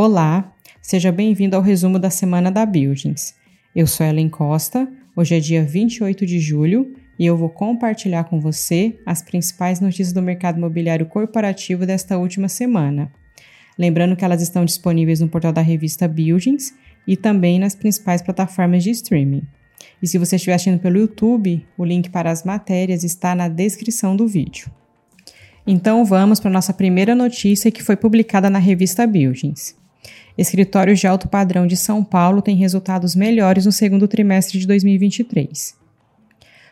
Olá, seja bem-vindo ao resumo da semana da Buildings. Eu sou Ellen Costa, hoje é dia 28 de julho e eu vou compartilhar com você as principais notícias do mercado imobiliário corporativo desta última semana. Lembrando que elas estão disponíveis no portal da revista Buildings e também nas principais plataformas de streaming. E se você estiver assistindo pelo YouTube, o link para as matérias está na descrição do vídeo. Então vamos para a nossa primeira notícia que foi publicada na revista Buildings. Escritórios de alto padrão de São Paulo têm resultados melhores no segundo trimestre de 2023.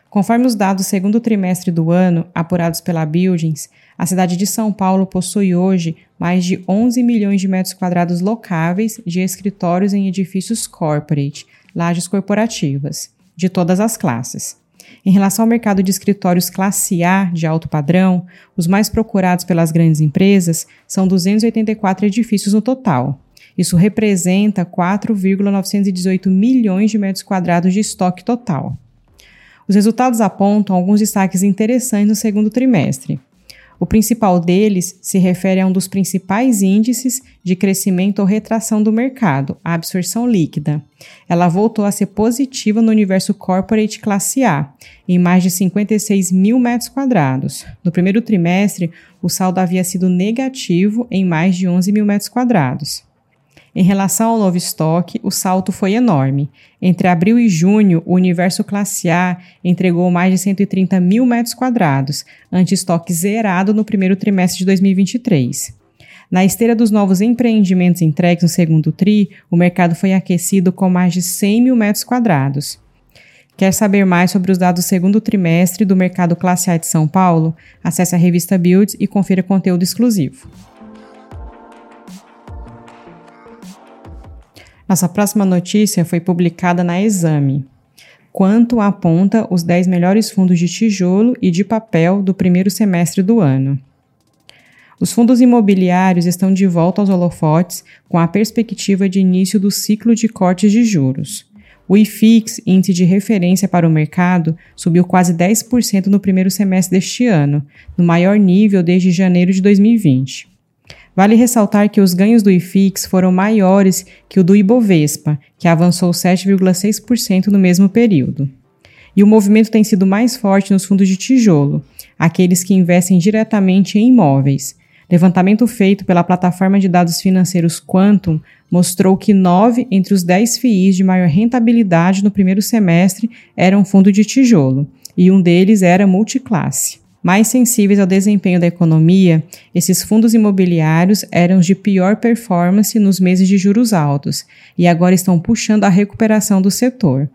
Conforme os dados do segundo trimestre do ano, apurados pela Buildings, a cidade de São Paulo possui hoje mais de 11 milhões de metros quadrados locáveis de escritórios em edifícios corporate, lajes corporativas, de todas as classes. Em relação ao mercado de escritórios classe A de alto padrão, os mais procurados pelas grandes empresas são 284 edifícios no total. Isso representa 4,918 milhões de metros quadrados de estoque total. Os resultados apontam alguns destaques interessantes no segundo trimestre. O principal deles se refere a um dos principais índices de crescimento ou retração do mercado, a absorção líquida. Ela voltou a ser positiva no universo corporate classe A, em mais de 56 mil metros quadrados. No primeiro trimestre, o saldo havia sido negativo em mais de 11 mil metros quadrados. Em relação ao novo estoque, o salto foi enorme. Entre abril e junho, o universo classe A entregou mais de 130 mil metros quadrados, ante estoque zerado no primeiro trimestre de 2023. Na esteira dos novos empreendimentos entregues no segundo TRI, o mercado foi aquecido com mais de 100 mil metros quadrados. Quer saber mais sobre os dados do segundo trimestre do mercado classe A de São Paulo? Acesse a revista Builds e confira conteúdo exclusivo. Nossa próxima notícia foi publicada na Exame. Quanto aponta os 10 melhores fundos de tijolo e de papel do primeiro semestre do ano. Os fundos imobiliários estão de volta aos holofotes com a perspectiva de início do ciclo de cortes de juros. O IFIX, índice de referência para o mercado, subiu quase 10% no primeiro semestre deste ano, no maior nível desde janeiro de 2020. Vale ressaltar que os ganhos do IFIX foram maiores que o do Ibovespa, que avançou 7,6% no mesmo período. E o movimento tem sido mais forte nos fundos de tijolo, aqueles que investem diretamente em imóveis. Levantamento feito pela plataforma de dados financeiros Quantum mostrou que nove entre os dez FIIs de maior rentabilidade no primeiro semestre eram fundo de tijolo, e um deles era multiclasse. Mais sensíveis ao desempenho da economia, esses fundos imobiliários eram os de pior performance nos meses de juros altos e agora estão puxando a recuperação do setor.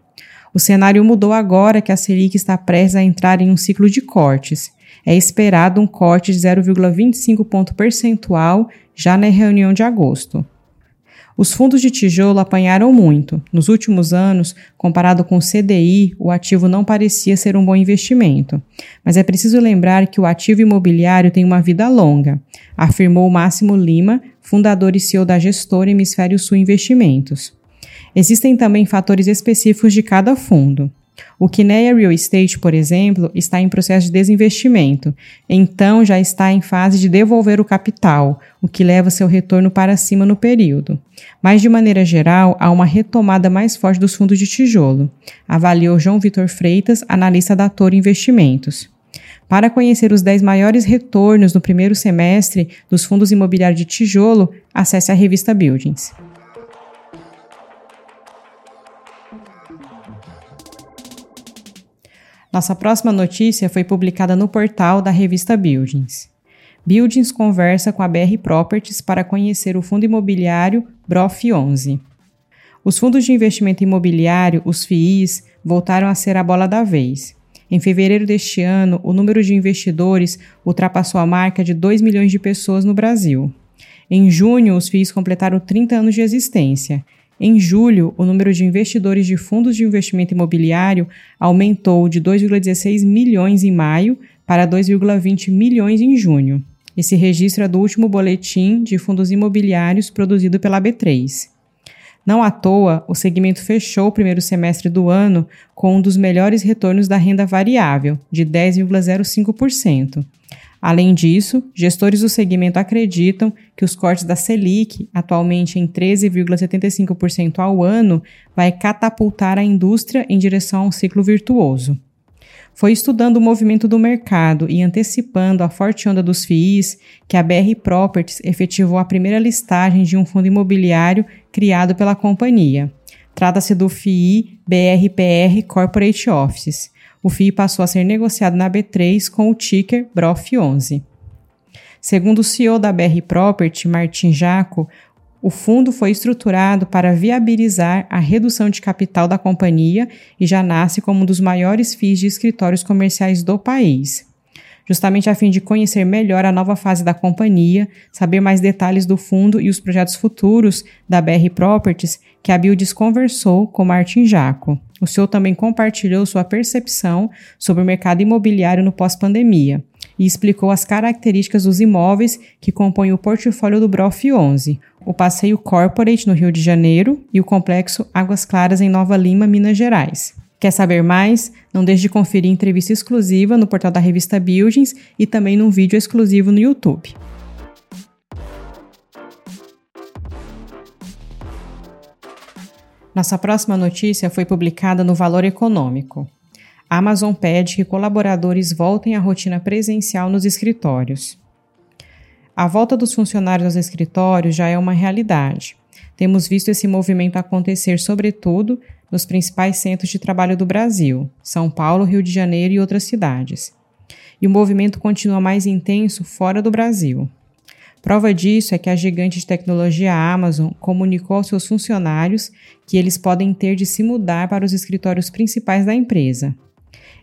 O cenário mudou agora que a Selic está prestes a entrar em um ciclo de cortes. É esperado um corte de 0,25 ponto percentual já na reunião de agosto. Os fundos de tijolo apanharam muito. Nos últimos anos, comparado com o CDI, o ativo não parecia ser um bom investimento. Mas é preciso lembrar que o ativo imobiliário tem uma vida longa, afirmou Máximo Lima, fundador e CEO da gestora Hemisfério Sul Investimentos. Existem também fatores específicos de cada fundo. O Kinea Real Estate, por exemplo, está em processo de desinvestimento, então já está em fase de devolver o capital, o que leva seu retorno para cima no período. Mas, de maneira geral, há uma retomada mais forte dos fundos de tijolo, avaliou João Vitor Freitas, analista da Toro Investimentos. Para conhecer os 10 maiores retornos no primeiro semestre dos fundos imobiliários de tijolo, acesse a revista Buildings. Nossa próxima notícia foi publicada no portal da revista Buildings. Buildings conversa com a BR Properties para conhecer o fundo imobiliário BROF 11. Os fundos de investimento imobiliário, os FIIs, voltaram a ser a bola da vez. Em fevereiro deste ano, o número de investidores ultrapassou a marca de 2 milhões de pessoas no Brasil. Em junho, os FIIs completaram 30 anos de existência em julho, o número de investidores de fundos de investimento imobiliário aumentou de 2,16 milhões em maio para 2,20 milhões em junho. Esse registro é do último boletim de fundos imobiliários produzido pela B3. Não à toa, o segmento fechou o primeiro semestre do ano com um dos melhores retornos da renda variável, de 10,05%. Além disso, gestores do segmento acreditam que os cortes da Selic, atualmente em 13,75% ao ano, vai catapultar a indústria em direção a um ciclo virtuoso. Foi estudando o movimento do mercado e antecipando a forte onda dos FIIs que a BR Properties efetivou a primeira listagem de um fundo imobiliário criado pela companhia. Trata-se do FII BRPR Corporate Offices, o FII passou a ser negociado na B3 com o ticker BROF11. Segundo o CEO da BR Property, Martin Jaco, o fundo foi estruturado para viabilizar a redução de capital da companhia e já nasce como um dos maiores FIIs de escritórios comerciais do país. Justamente a fim de conhecer melhor a nova fase da companhia, saber mais detalhes do fundo e os projetos futuros da BR Properties, que a Builds conversou com Martin Jaco. O senhor também compartilhou sua percepção sobre o mercado imobiliário no pós-pandemia e explicou as características dos imóveis que compõem o portfólio do BROF 11, o Passeio Corporate no Rio de Janeiro e o Complexo Águas Claras em Nova Lima, Minas Gerais. Quer saber mais? Não deixe de conferir entrevista exclusiva no portal da revista Buildings e também num vídeo exclusivo no YouTube. Nossa próxima notícia foi publicada no Valor Econômico. A Amazon pede que colaboradores voltem à rotina presencial nos escritórios. A volta dos funcionários aos escritórios já é uma realidade. Temos visto esse movimento acontecer, sobretudo, nos principais centros de trabalho do Brasil, São Paulo, Rio de Janeiro e outras cidades. E o movimento continua mais intenso fora do Brasil. Prova disso é que a gigante de tecnologia Amazon comunicou aos seus funcionários que eles podem ter de se mudar para os escritórios principais da empresa.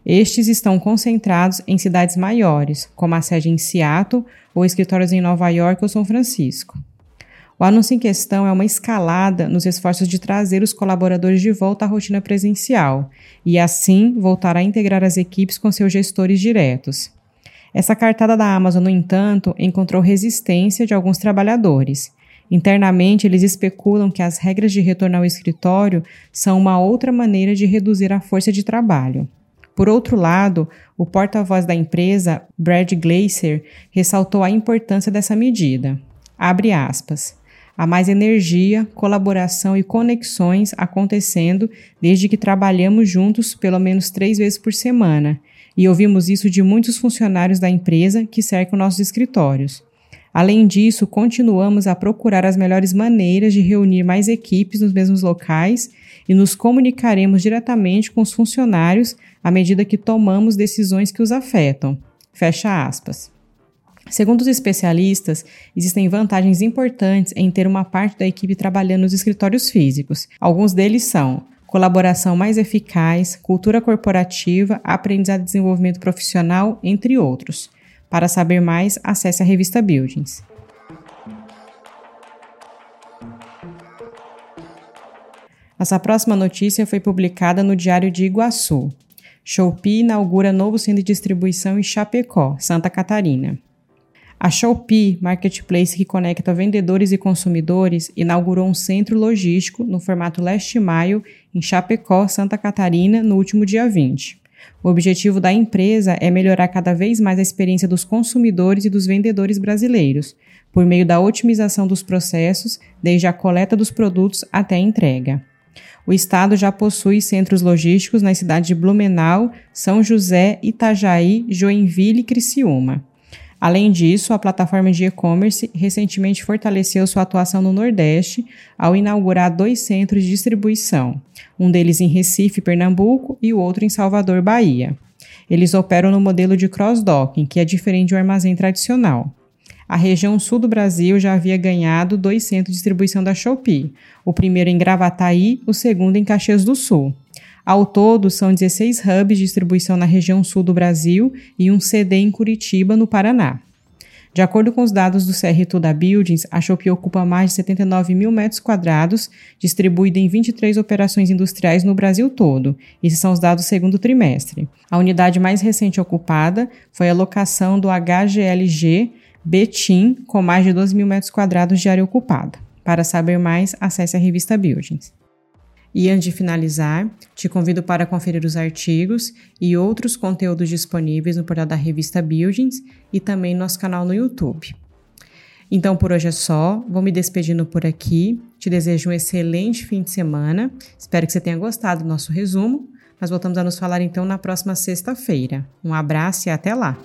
Estes estão concentrados em cidades maiores, como a sede em Seattle ou escritórios em Nova York ou São Francisco. O anúncio em questão é uma escalada nos esforços de trazer os colaboradores de volta à rotina presencial e, assim, voltar a integrar as equipes com seus gestores diretos. Essa cartada da Amazon, no entanto, encontrou resistência de alguns trabalhadores. Internamente, eles especulam que as regras de retorno ao escritório são uma outra maneira de reduzir a força de trabalho. Por outro lado, o porta-voz da empresa, Brad Glacier, ressaltou a importância dessa medida. Abre aspas. Há mais energia, colaboração e conexões acontecendo desde que trabalhamos juntos pelo menos três vezes por semana, e ouvimos isso de muitos funcionários da empresa que cercam nossos escritórios. Além disso, continuamos a procurar as melhores maneiras de reunir mais equipes nos mesmos locais e nos comunicaremos diretamente com os funcionários à medida que tomamos decisões que os afetam. Fecha aspas. Segundo os especialistas, existem vantagens importantes em ter uma parte da equipe trabalhando nos escritórios físicos. Alguns deles são colaboração mais eficaz, cultura corporativa, aprendizado e desenvolvimento profissional, entre outros. Para saber mais, acesse a revista Buildings. Nossa próxima notícia foi publicada no Diário de Iguaçu. Shopee inaugura novo centro de distribuição em Chapecó, Santa Catarina. A Shopee, marketplace que conecta vendedores e consumidores, inaugurou um centro logístico no formato Last Mile em Chapecó, Santa Catarina, no último dia 20. O objetivo da empresa é melhorar cada vez mais a experiência dos consumidores e dos vendedores brasileiros, por meio da otimização dos processos, desde a coleta dos produtos até a entrega. O estado já possui centros logísticos nas cidades de Blumenau, São José, Itajaí, Joinville e Criciúma. Além disso, a plataforma de e-commerce recentemente fortaleceu sua atuação no Nordeste ao inaugurar dois centros de distribuição, um deles em Recife, Pernambuco, e o outro em Salvador, Bahia. Eles operam no modelo de cross-docking, que é diferente do armazém tradicional. A região sul do Brasil já havia ganhado dois centros de distribuição da Shopee, o primeiro em Gravataí, o segundo em Caxias do Sul. Ao todo, são 16 hubs de distribuição na região sul do Brasil e um CD em Curitiba, no Paraná. De acordo com os dados do CRTU da Buildings, a Shopee ocupa mais de 79 mil metros quadrados, distribuída em 23 operações industriais no Brasil todo. Esses são os dados do segundo trimestre. A unidade mais recente ocupada foi a locação do HGLG Betim, com mais de 12 mil metros quadrados de área ocupada. Para saber mais, acesse a revista Buildings. E antes de finalizar, te convido para conferir os artigos e outros conteúdos disponíveis no portal da revista Buildings e também no nosso canal no YouTube. Então por hoje é só, vou me despedindo por aqui. Te desejo um excelente fim de semana. Espero que você tenha gostado do nosso resumo. Nós voltamos a nos falar então na próxima sexta-feira. Um abraço e até lá!